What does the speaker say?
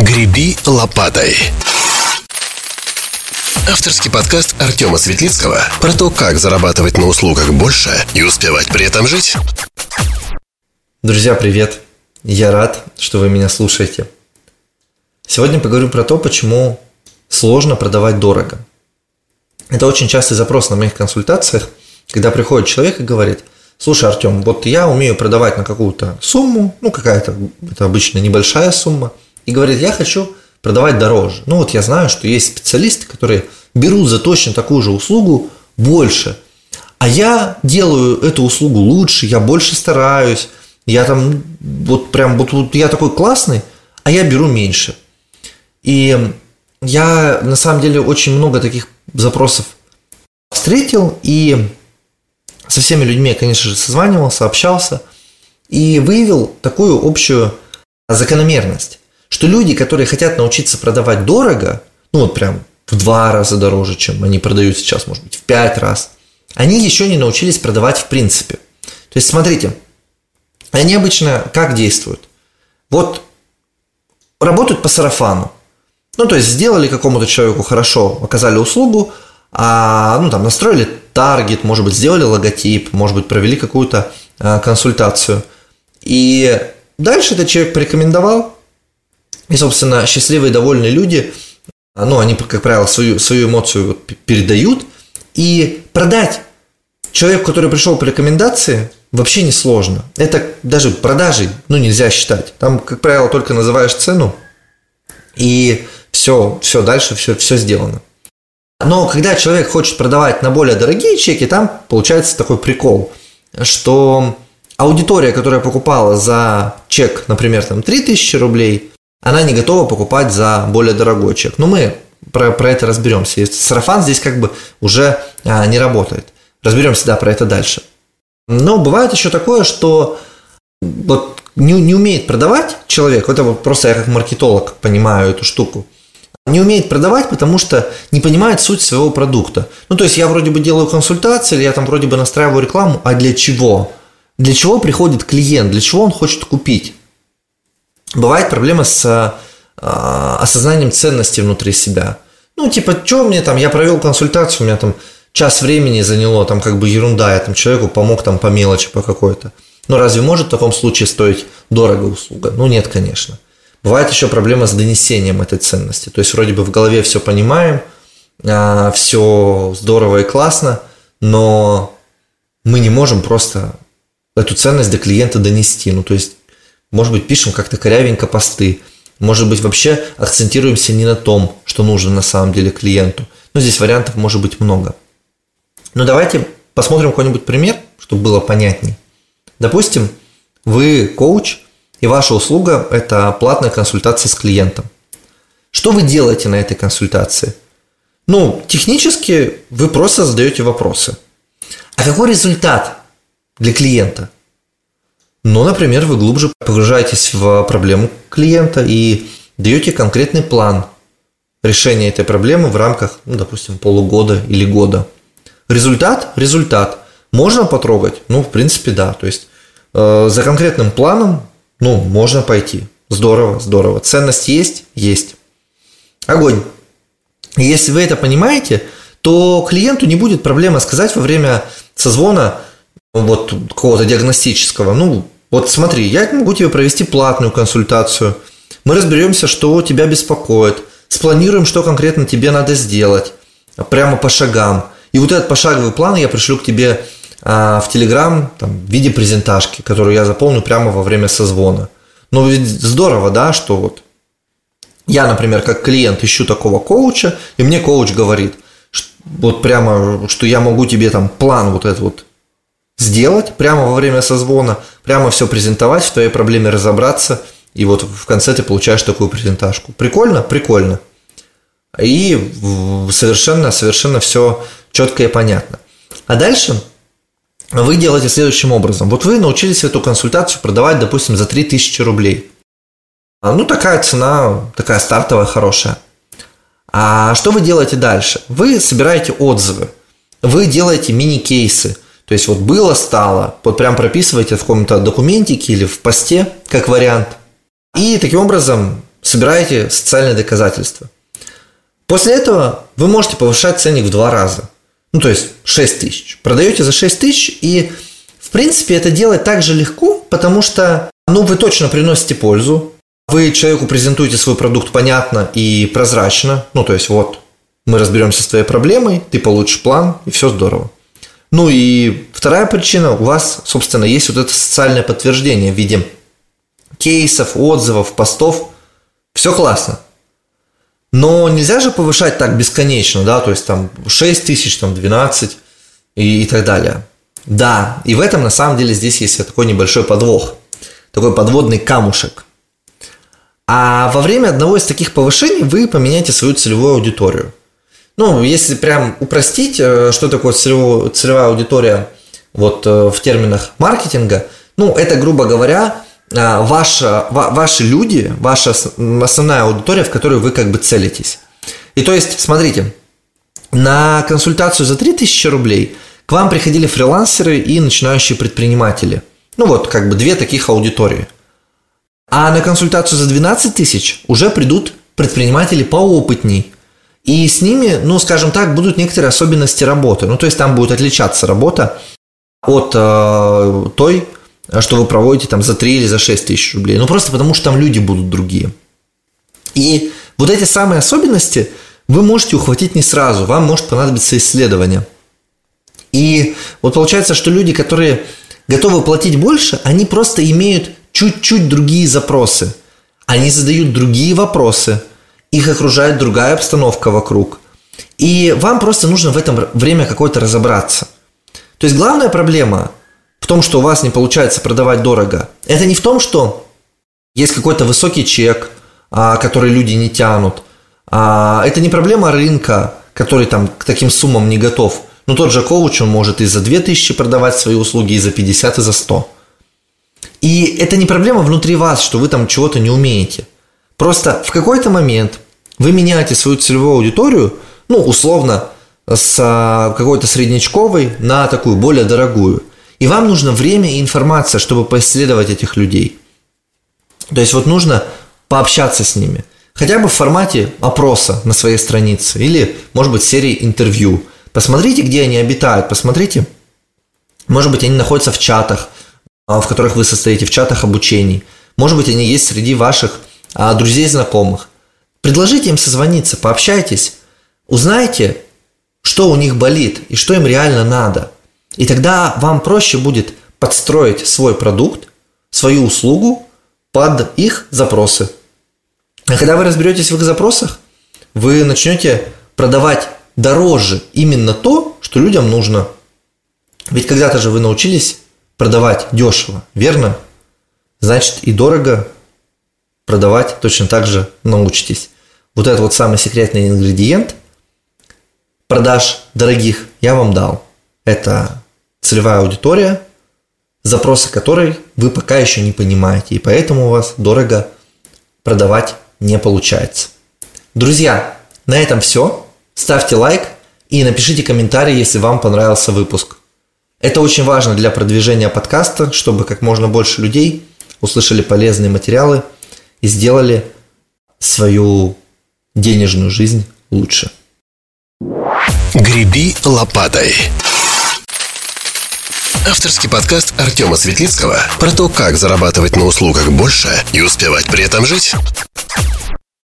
«Греби лопатой». Авторский подкаст Артема Светлицкого про то, как зарабатывать на услугах больше и успевать при этом жить. Друзья, привет! Я рад, что вы меня слушаете. Сегодня поговорю про то, почему сложно продавать дорого. Это очень частый запрос на моих консультациях, когда приходит человек и говорит, слушай, Артем, вот я умею продавать на какую-то сумму, ну какая-то, это обычно небольшая сумма, и говорит, я хочу продавать дороже. Ну вот я знаю, что есть специалисты, которые берут за точно такую же услугу больше. А я делаю эту услугу лучше, я больше стараюсь, я там вот прям вот, вот я такой классный, а я беру меньше. И я на самом деле очень много таких запросов встретил и со всеми людьми конечно же, созванивался, общался и выявил такую общую закономерность, что люди, которые хотят научиться продавать дорого, ну вот прям в два раза дороже, чем они продают сейчас, может быть, в пять раз, они еще не научились продавать в принципе. То есть, смотрите, они обычно как действуют? Вот работают по сарафану. Ну, то есть сделали какому-то человеку хорошо, оказали услугу, а, ну, там, настроили таргет, может быть, сделали логотип, может быть, провели какую-то а, консультацию. И дальше этот человек порекомендовал, и, собственно, счастливые, довольные люди, ну, они, как правило, свою, свою эмоцию передают, и продать человеку, который пришел по рекомендации, вообще не сложно. Это даже продажей, ну, нельзя считать. Там, как правило, только называешь цену, и все, все дальше, все, все сделано. Но когда человек хочет продавать на более дорогие чеки, там получается такой прикол, что аудитория, которая покупала за чек, например, там 3000 рублей, она не готова покупать за более дорогой чек. Но мы про, про это разберемся. Сарафан здесь как бы уже а, не работает. Разберемся, да, про это дальше. Но бывает еще такое, что вот не, не умеет продавать человек, это вот просто я как маркетолог понимаю эту штуку, не умеет продавать, потому что не понимает суть своего продукта. Ну, то есть я вроде бы делаю консультации, или я там вроде бы настраиваю рекламу, а для чего? Для чего приходит клиент, для чего он хочет купить? Бывает проблема с э, осознанием ценности внутри себя. Ну, типа, что мне там, я провел консультацию, у меня там час времени заняло, там как бы ерунда, я там человеку помог там по мелочи по какой-то. Но разве может в таком случае стоить дорого услуга? Ну, нет, конечно. Бывает еще проблема с донесением этой ценности. То есть вроде бы в голове все понимаем, а, все здорово и классно, но мы не можем просто эту ценность до клиента донести. Ну, то есть, может быть, пишем как-то корявенько посты, может быть, вообще акцентируемся не на том, что нужно на самом деле клиенту. Но здесь вариантов может быть много. Но давайте посмотрим какой-нибудь пример, чтобы было понятней. Допустим, вы коуч, и ваша услуга – это платная консультация с клиентом. Что вы делаете на этой консультации? Ну, технически вы просто задаете вопросы. А какой результат для клиента? Ну, например, вы глубже погружаетесь в проблему клиента и даете конкретный план решения этой проблемы в рамках, ну, допустим, полугода или года. Результат? Результат. Можно потрогать? Ну, в принципе, да. То есть э, за конкретным планом ну, можно пойти. Здорово, здорово. Ценность есть? Есть. Огонь. Если вы это понимаете, то клиенту не будет проблемы сказать во время созвона вот какого-то диагностического, ну, вот смотри, я могу тебе провести платную консультацию, мы разберемся, что тебя беспокоит, спланируем, что конкретно тебе надо сделать, прямо по шагам. И вот этот пошаговый план я пришлю к тебе а, в Телеграм в виде презентажки, которую я заполню прямо во время созвона. Ну, ведь здорово, да, что вот я, например, как клиент ищу такого коуча, и мне коуч говорит, вот прямо, что я могу тебе там план вот этот вот сделать прямо во время созвона, прямо все презентовать, в твоей проблеме разобраться, и вот в конце ты получаешь такую презентажку. Прикольно? Прикольно. И совершенно, совершенно все четко и понятно. А дальше вы делаете следующим образом. Вот вы научились эту консультацию продавать, допустим, за 3000 рублей. А, ну, такая цена, такая стартовая, хорошая. А что вы делаете дальше? Вы собираете отзывы, вы делаете мини-кейсы. То есть вот было, стало, вот прям прописываете в каком-то документике или в посте, как вариант. И таким образом собираете социальные доказательства. После этого вы можете повышать ценник в два раза. Ну, то есть 6 тысяч. Продаете за 6 тысяч, и, в принципе, это делать так же легко, потому что, ну, вы точно приносите пользу, вы человеку презентуете свой продукт понятно и прозрачно. Ну, то есть, вот, мы разберемся с твоей проблемой, ты получишь план, и все здорово. Ну и вторая причина, у вас, собственно, есть вот это социальное подтверждение в виде кейсов, отзывов, постов. Все классно. Но нельзя же повышать так бесконечно, да, то есть там 6 тысяч, там 12 и, и так далее. Да, и в этом на самом деле здесь есть такой небольшой подвох, такой подводный камушек. А во время одного из таких повышений вы поменяете свою целевую аудиторию. Ну, если прям упростить, э, что такое целевая, целевая аудитория вот э, в терминах маркетинга, ну, это, грубо говоря, э, ваша, ваши люди, ваша основная аудитория, в которую вы как бы целитесь. И то есть, смотрите, на консультацию за 3000 рублей к вам приходили фрилансеры и начинающие предприниматели. Ну вот, как бы две таких аудитории – а на консультацию за 12 тысяч уже придут предприниматели поопытней. И с ними, ну, скажем так, будут некоторые особенности работы. Ну, то есть там будет отличаться работа от э, той, что вы проводите там за 3 или за 6 тысяч рублей. Ну, просто потому что там люди будут другие. И вот эти самые особенности вы можете ухватить не сразу. Вам может понадобиться исследование. И вот получается, что люди, которые готовы платить больше, они просто имеют чуть-чуть другие запросы. Они задают другие вопросы, их окружает другая обстановка вокруг. И вам просто нужно в этом время какое-то разобраться. То есть главная проблема в том, что у вас не получается продавать дорого. Это не в том, что есть какой-то высокий чек, а, который люди не тянут. А, это не проблема рынка, который там к таким суммам не готов. Но тот же коуч, он может и за 2000 продавать свои услуги, и за 50, и за 100. И это не проблема внутри вас, что вы там чего-то не умеете. Просто в какой-то момент вы меняете свою целевую аудиторию, ну, условно, с а, какой-то среднячковой на такую более дорогую. И вам нужно время и информация, чтобы поисследовать этих людей. То есть вот нужно пообщаться с ними. Хотя бы в формате опроса на своей странице или, может быть, серии интервью. Посмотрите, где они обитают, посмотрите, может быть, они находятся в чатах, а, в которых вы состоите, в чатах обучений. Может быть, они есть среди ваших а, друзей знакомых. Предложите им созвониться, пообщайтесь, узнайте, что у них болит и что им реально надо. И тогда вам проще будет подстроить свой продукт, свою услугу под их запросы. А когда вы разберетесь в их запросах, вы начнете продавать дороже именно то, что людям нужно. Ведь когда-то же вы научились продавать дешево, верно? Значит и дорого продавать точно так же научитесь. Вот этот вот самый секретный ингредиент продаж дорогих я вам дал. Это целевая аудитория, запросы которой вы пока еще не понимаете, и поэтому у вас дорого продавать не получается. Друзья, на этом все. Ставьте лайк и напишите комментарий, если вам понравился выпуск. Это очень важно для продвижения подкаста, чтобы как можно больше людей услышали полезные материалы и сделали свою денежную жизнь лучше. Греби лопатой. Авторский подкаст Артема Светлицкого про то, как зарабатывать на услугах больше и успевать при этом жить.